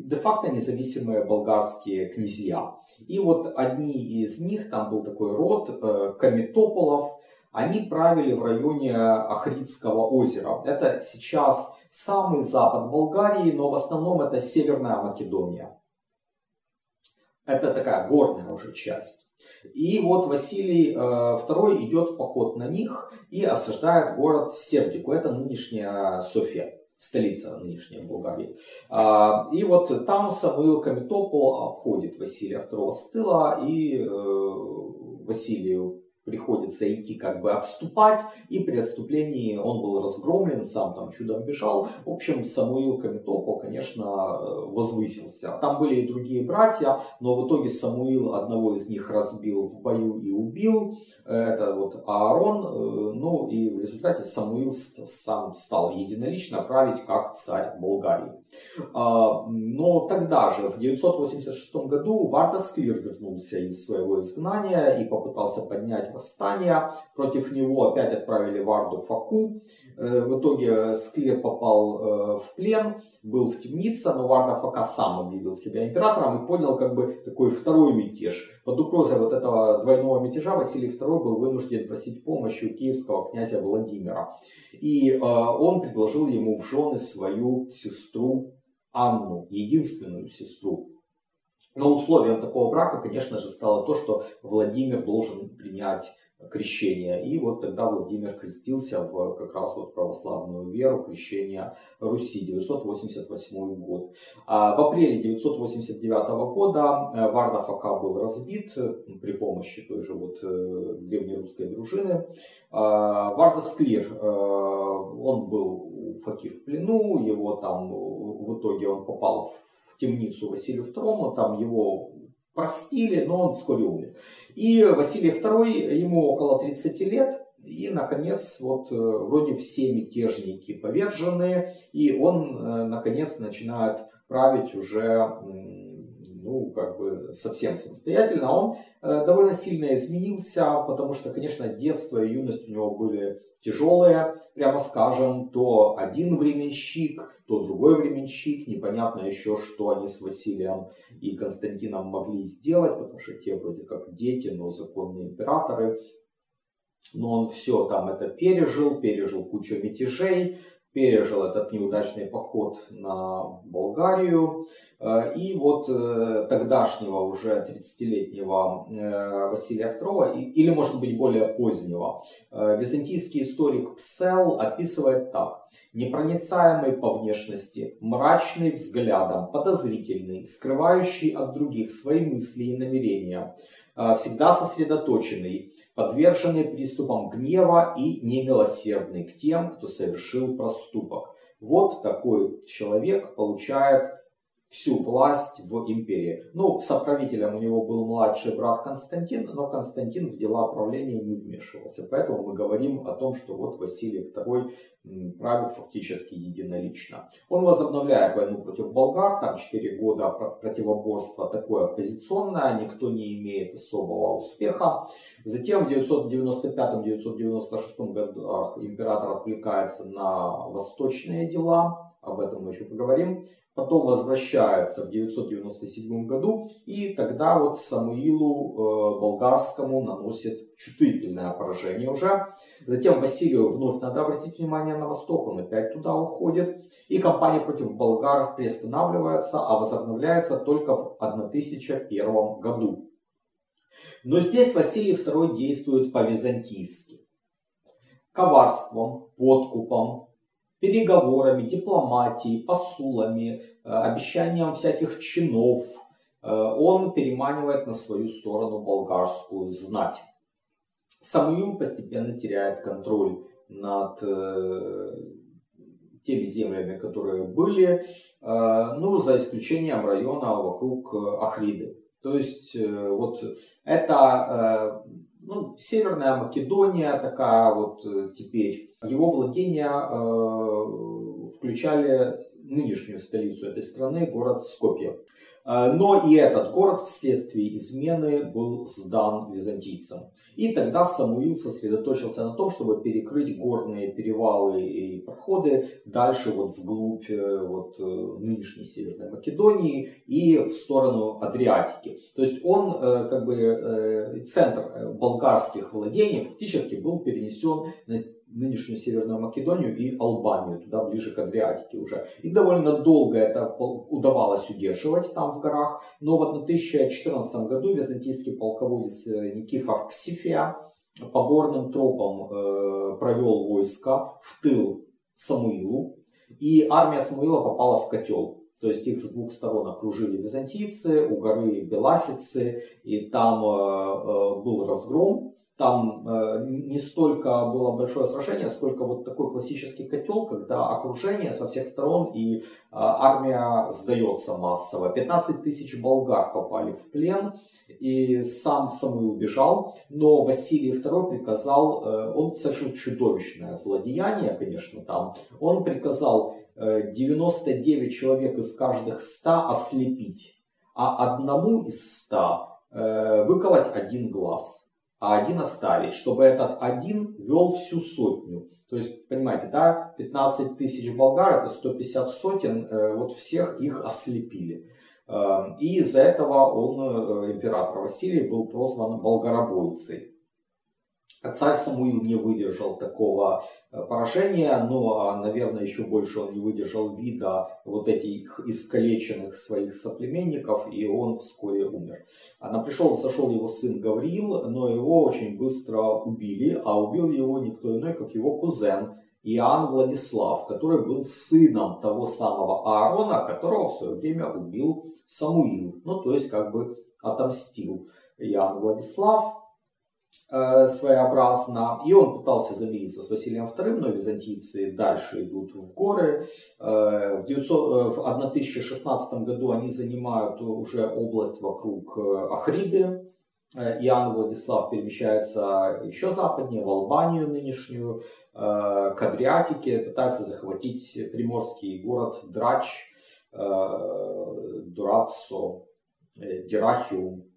де-факто независимые болгарские князья. И вот одни из них, там был такой род э, Камитополов, они правили в районе Ахридского озера. Это сейчас самый запад Болгарии, но в основном это Северная Македония. Это такая горная уже часть. И вот Василий II э, идет в поход на них и осаждает город Сердику. Это нынешняя София столица нынешней Болгарии. А, и вот там Самуил Камитопол обходит Василия II с тыла, и э, Василию приходится идти как бы отступать, и при отступлении он был разгромлен, сам там чудом бежал. В общем, Самуил Камитопол, конечно, возвысился. Там были и другие братья, но в итоге Самуил одного из них разбил в бою и убил. Это вот Аарон. Э, ну и в результате Самуил сам стал единолично править как царь Болгарии. А, но тогда же, в 986 году, Вардасквир вернулся из своего изгнания и попытался поднять восстание. Против него опять отправили Варду Факу. В итоге Склир попал в плен, был в темнице, но Варда Фака сам объявил себя императором и понял как бы такой второй мятеж. Под угрозой вот этого двойного мятежа Василий II был вынужден просить помощи у киевского князя Владимира. И он предложил ему в жены свою сестру Анну, единственную сестру. Но условием такого брака, конечно же, стало то, что Владимир должен принять крещение. И вот тогда Владимир крестился в как раз вот православную веру, крещения Руси, 988 год. А в апреле 989 года э, Варда Фака был разбит при помощи той же вот э, древнерусской дружины. А Варда Склир, э, он был у Факи в плену, его там в итоге он попал в темницу Василию II, там его простили, но он вскоре умер. И Василий II, ему около 30 лет, и, наконец, вот э, вроде все мятежники повержены, и он, э, наконец, начинает править уже ну, как бы совсем самостоятельно. Он э, довольно сильно изменился, потому что, конечно, детство и юность у него были тяжелые, прямо скажем, то один временщик, то другой временщик, непонятно еще, что они с Василием и Константином могли сделать, потому что те вроде как дети, но законные императоры. Но он все там это пережил, пережил кучу мятежей, пережил этот неудачный поход на Болгарию. Э, и вот э, тогдашнего уже 30-летнего э, Василия II, или может быть более позднего, византийский историк Псел описывает так. Непроницаемый по внешности, мрачный взглядом, подозрительный, скрывающий от других свои мысли и намерения, всегда сосредоточенный, подвержены приступам гнева и немилосердны к тем, кто совершил проступок. Вот такой человек получает всю власть в империи. Ну, соправителем у него был младший брат Константин, но Константин в дела правления не вмешивался. Поэтому мы говорим о том, что вот Василий II правит фактически единолично. Он возобновляет войну против болгар, там 4 года противоборства такое оппозиционное, никто не имеет особого успеха. Затем в 995-996 годах император отвлекается на восточные дела, об этом мы еще поговорим потом возвращается в 997 году, и тогда вот Самуилу э, Болгарскому наносит чувствительное поражение уже. Затем Василию вновь надо обратить внимание на восток, он опять туда уходит, и кампания против болгар приостанавливается, а возобновляется только в 1001 году. Но здесь Василий II действует по-византийски. Коварством, подкупом, переговорами, дипломатией, посулами, э, обещанием всяких чинов, э, он переманивает на свою сторону болгарскую знать. Самуил постепенно теряет контроль над э, теми землями, которые были, ну, за исключением района вокруг Ахриды. То есть, вот это ну, Северная Македония такая вот теперь его владения э, включали нынешнюю столицу этой страны, город Скопье. Э, но и этот город вследствие измены был сдан византийцам. И тогда Самуил сосредоточился на том, чтобы перекрыть горные перевалы и проходы дальше вот вглубь э, вот, нынешней Северной Македонии и в сторону Адриатики. То есть он как бы центр болгарских владений фактически был перенесен на нынешнюю Северную Македонию и Албанию, туда ближе к Адриатике уже. И довольно долго это удавалось удерживать там в горах, но вот на 1014 году византийский полководец э, Никифор Ксифия по горным тропам э, провел войска в тыл Самуилу, и армия Самуила попала в котел. То есть их с двух сторон окружили византийцы, у горы Беласицы, и там э, э, был разгром там э, не столько было большое сражение, сколько вот такой классический котел, когда окружение со всех сторон и э, армия сдается массово. 15 тысяч болгар попали в плен, и сам Самуил убежал, но Василий II приказал, э, он совершил чудовищное злодеяние, конечно, там, он приказал 99 э, человек из каждых 100 ослепить, а одному из 100 э, выколоть один глаз а один оставить, чтобы этот один вел всю сотню. То есть, понимаете, да, 15 тысяч болгар, это 150 сотен, э, вот всех их ослепили. Э, и из-за этого он, э, император Василий, был прозван болгаробойцей. Царь Самуил не выдержал такого э, поражения, но, наверное, еще больше он не выдержал вида вот этих искалеченных своих соплеменников, и он вскоре умер. На пришел сошел его сын Гавриил, но его очень быстро убили, а убил его никто иной, как его кузен Иоанн Владислав, который был сыном того самого Аарона, которого в свое время убил Самуил. Ну, то есть, как бы отомстил Иоанн Владислав Э, своеобразно. И он пытался замириться с Василием II, но византийцы дальше идут в горы. Э, в, 900, э, 1016 году они занимают уже область вокруг Ахриды. Иоанн Владислав перемещается еще западнее, в Албанию нынешнюю, к Адриатике, пытается захватить приморский город Драч, Дурацо, Дирахиум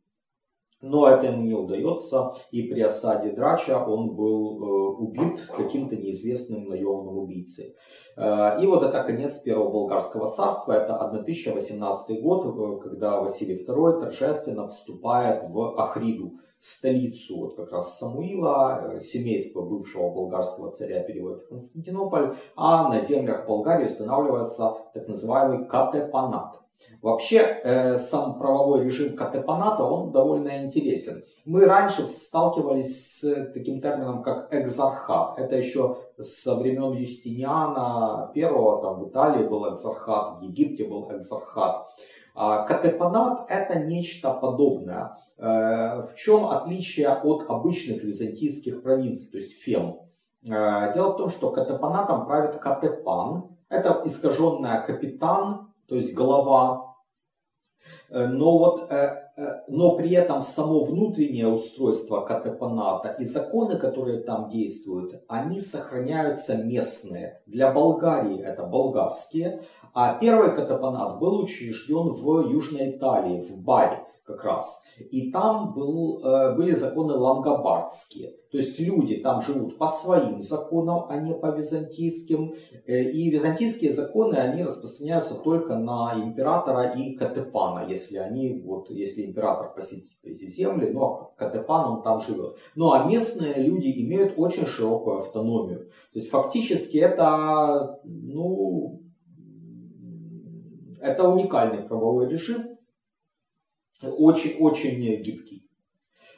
но это ему не удается, и при осаде Драча он был э, убит каким-то неизвестным наемным убийцей. Э, и вот это конец первого болгарского царства, это 1018 год, э, когда Василий II торжественно вступает в Ахриду, столицу вот как раз Самуила, семейство бывшего болгарского царя переводит в Константинополь, а на землях Болгарии устанавливается так называемый катепанат. Вообще, э, сам правовой режим Катепаната, он довольно интересен. Мы раньше сталкивались с таким термином, как экзархат. Это еще со времен Юстиниана первого, там в Италии был экзархат, в Египте был экзархат. А Катепанат это нечто подобное. Э, в чем отличие от обычных византийских провинций, то есть фем? Э, дело в том, что катепанатом правит катепан. Это искаженная капитан, то есть голова. Э, но, вот, э, э, но при этом само внутреннее устройство катепаната и законы, которые там действуют, они сохраняются местные. Для Болгарии это болгарские, а первый катепанат был учрежден в Южной Италии, в Баре как раз. И там был, э, были законы лангобардские. То есть люди там живут по своим законам, а не по византийским. Э, и византийские законы, они распространяются только на императора и Катепана, если они, вот, если император посетит эти земли, но Катепан он там живет. Ну а местные люди имеют очень широкую автономию. То есть фактически это, ну, это уникальный правовой режим, очень-очень гибкий.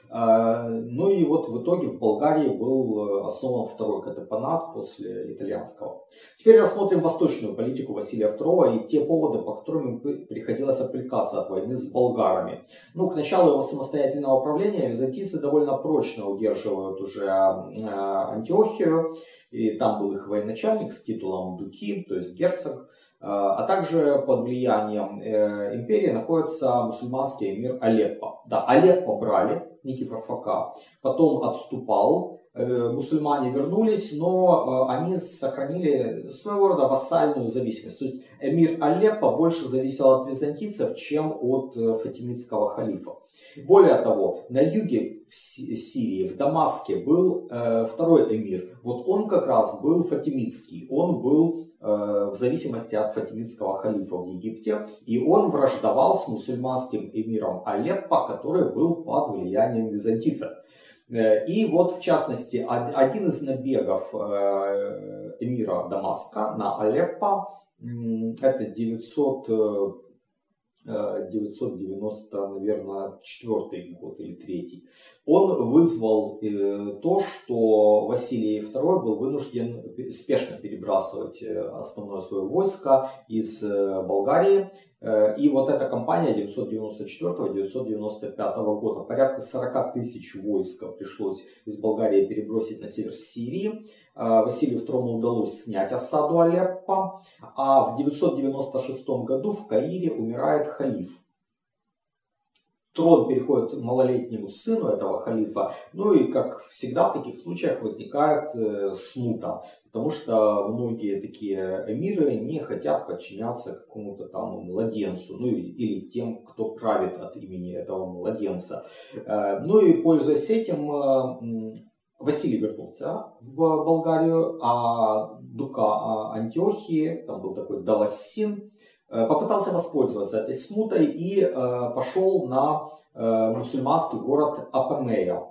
А, ну и вот в итоге в Болгарии был э, основан второй катепанат после итальянского. Теперь рассмотрим восточную политику Василия II и те поводы, по которым приходилось отвлекаться от войны с болгарами. Ну, к началу его самостоятельного правления византийцы довольно прочно удерживают уже э, Антиохию, и там был их военачальник с титулом Дуки, то есть герцог. А, а также под влиянием э, империи находится мусульманский эмир Алеппо. Да, Алеппо брали, Никифор Фока, потом отступал, мусульмане вернулись, но э, они сохранили своего рода вассальную зависимость. То есть эмир Алеппо больше зависел от византийцев, чем от фатимидского халифа. Более того, на юге в Сирии, в Дамаске был второй эмир. Вот он как раз был фатимидский. Он был Э, в зависимости от фатимидского халифа в Египте, и он враждовал с мусульманским эмиром Алеппо, который был под влиянием византийцев. Э, и вот, в частности, один из набегов э, эмира Дамаска на Алеппо, это 900 990, наверное, четвертый год или третий, он вызвал э, то, что Василий II был вынужден спешно перебрасывать основное свое войско из Болгарии. И вот эта кампания 994-995 года, порядка 40 тысяч войска пришлось из Болгарии перебросить на север Сирии. Василию II удалось снять осаду Алеппо, а в 996 году в Каире умирает халиф трон переходит малолетнему сыну этого халифа. Ну и, как всегда в таких случаях, возникает э, смута. Потому что многие такие эмиры не хотят подчиняться какому-то там младенцу. Ну или, или тем, кто правит от имени этого младенца. Э, ну и, пользуясь этим, э, Василий вернулся в Болгарию, а Дука Антиохии, там был такой Далассин, Э, попытался воспользоваться этой смутой и э, пошел на э, мусульманский город Апамея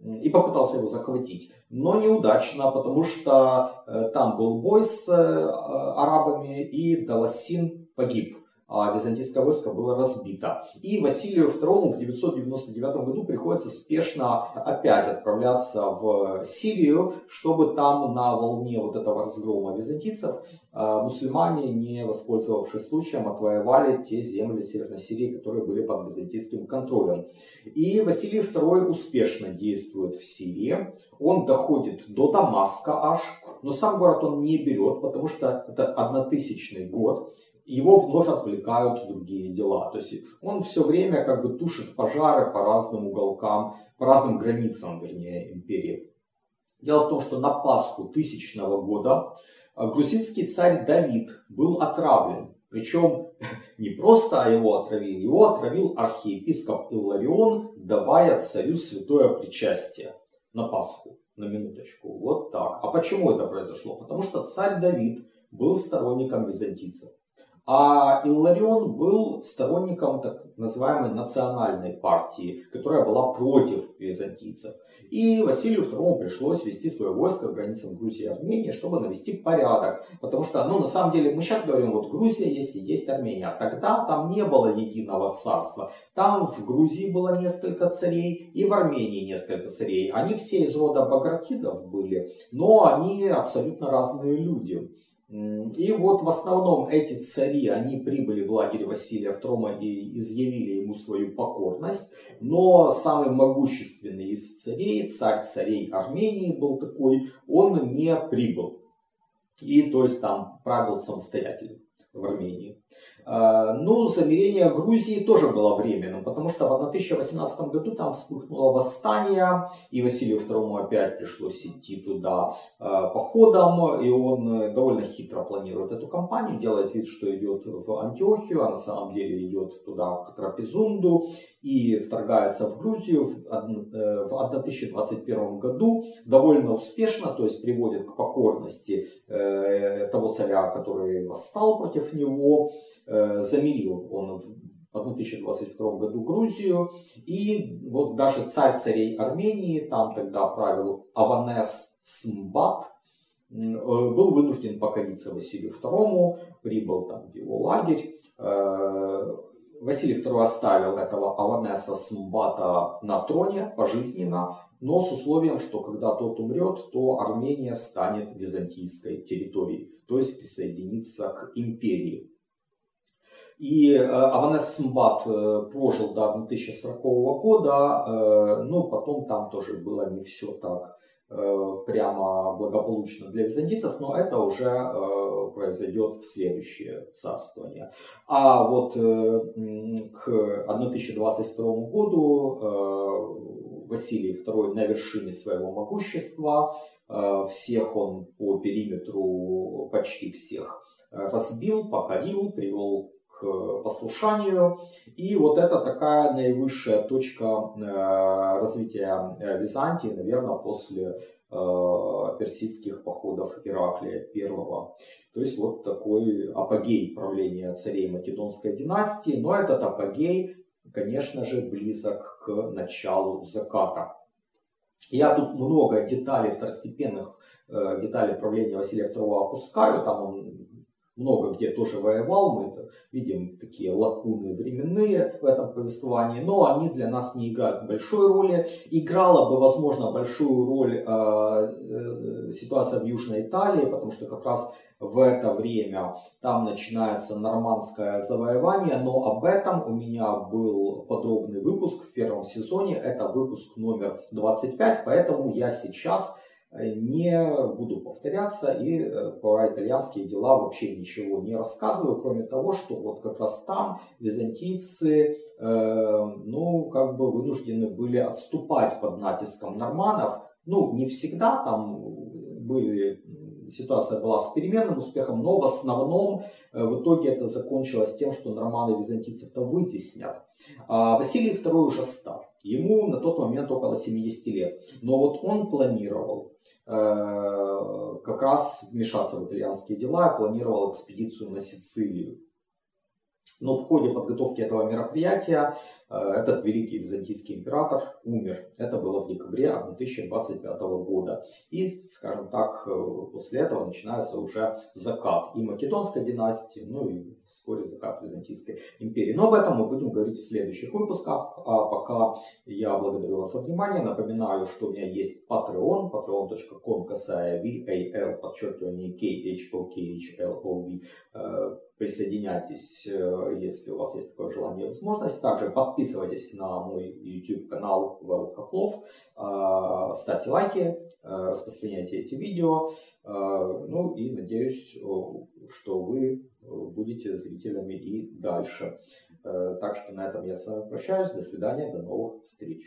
и попытался его захватить. Но неудачно, потому что там был бой с арабами и Даласин погиб византийское войско было разбито. И Василию II в 999 году приходится спешно опять отправляться в Сирию, чтобы там на волне вот этого разгрома византийцев а, мусульмане, не воспользовавшись случаем, отвоевали те земли Северной Сирии, которые были под византийским контролем. И Василий II успешно действует в Сирии. Он доходит до Дамаска аж, но сам город он не берет, потому что это однотысячный год, его вновь отвлекают другие дела. То есть он все время как бы тушит пожары по разным уголкам, по разным границам, вернее, империи. Дело в том, что на Пасху тысячного года э, грузинский царь Давид был отравлен. Причем не просто его отравили, его отравил архиепископ Илларион, давая царю святое причастие на Пасху, на минуточку. Вот так. А почему это произошло? Потому что царь Давид был сторонником византийцев. А Илларион был сторонником так называемой национальной партии, которая была против византийцев. И Василию II пришлось вести свое войско к границам Грузии и Армении, чтобы навести порядок. Потому что, ну, на самом деле, мы сейчас говорим, вот Грузия есть и есть Армения. А тогда там не было единого царства. Там в Грузии было несколько царей и в Армении несколько царей. Они все из рода Багратидов были, но они абсолютно разные люди. И вот в основном эти цари, они прибыли в лагерь Василия II и изъявили ему свою покорность. Но самый могущественный из царей, царь царей Армении был такой, он не прибыл. И то есть там правил самостоятельно в Армении. А, ну, замерение Грузии тоже было временным, потому что в 1018 году там вспыхнуло восстание, и Василию II опять пришлось идти туда а, походом, и он довольно хитро планирует эту кампанию, делает вид, что идет в Антиохию, а на самом деле идет туда к Трапезунду, и вторгается в Грузию в 1021 э, году довольно успешно, то есть приводит к покорности э, того царя, который восстал против него, Э, замерил он в 1022 году Грузию. И вот даже царь царей Армении, там тогда правил Аванес Смбат, э, был вынужден покориться Василию II, прибыл там в его лагерь. Василий II оставил этого Аванеса Смбата на троне пожизненно, но с условием, что когда тот умрет, то Армения станет византийской территорией, то есть присоединится к империи. И э, Аванес Смбат э, прожил до 2040 года, э, но потом там тоже было не все так прямо благополучно для византийцев, но это уже произойдет в следующее царствование. А вот к 1022 году Василий II на вершине своего могущества, всех он по периметру почти всех разбил, покорил, привел послушанию. И вот это такая наивысшая точка э, развития э, Византии, наверное, после э, персидских походов Ираклия первого. То есть вот такой апогей правления царей Македонской династии. Но этот апогей, конечно же, близок к началу заката. Я тут много деталей второстепенных деталей правления Василия II опускаю. Там он много где тоже воевал, мы это видим такие лакуны временные в этом повествовании, но они для нас не играют большой роли. Играла бы, возможно, большую роль э, э, ситуация в Южной Италии, потому что как раз в это время там начинается нормандское завоевание, но об этом у меня был подробный выпуск в первом сезоне, это выпуск номер 25, поэтому я сейчас Не буду повторяться и про итальянские дела вообще ничего не рассказываю, кроме того, что вот как раз там византийцы ну, как бы вынуждены были отступать под натиском норманов. Ну, не всегда там были ситуация была с переменным успехом, но в основном э, в итоге это закончилось тем, что норманы византийцев-то вытеснят. А Василий II уже стар, ему на тот момент около 70 лет, но вот он планировал э, как раз вмешаться в итальянские дела, планировал экспедицию на Сицилию. Но в ходе подготовки этого мероприятия этот великий византийский император умер. Это было в декабре 1025 года. И, скажем так, э, после этого начинается уже закат и Македонской династии, ну и вскоре закат Византийской империи. Но об этом мы будем говорить в следующих выпусках. А пока я благодарю вас за внимание. Напоминаю, что у меня есть Patreon, patreon.com, касая VAL, подчеркивание KHOKHLOV. Э, присоединяйтесь, э, если у вас есть такое желание и возможность. Также подписывайтесь на мой YouTube канал Вэлл Хохлов, э, ставьте лайки, распространяйте эти видео. Ну и надеюсь, что вы будете зрителями и дальше. Так что на этом я с вами прощаюсь. До свидания, до новых встреч.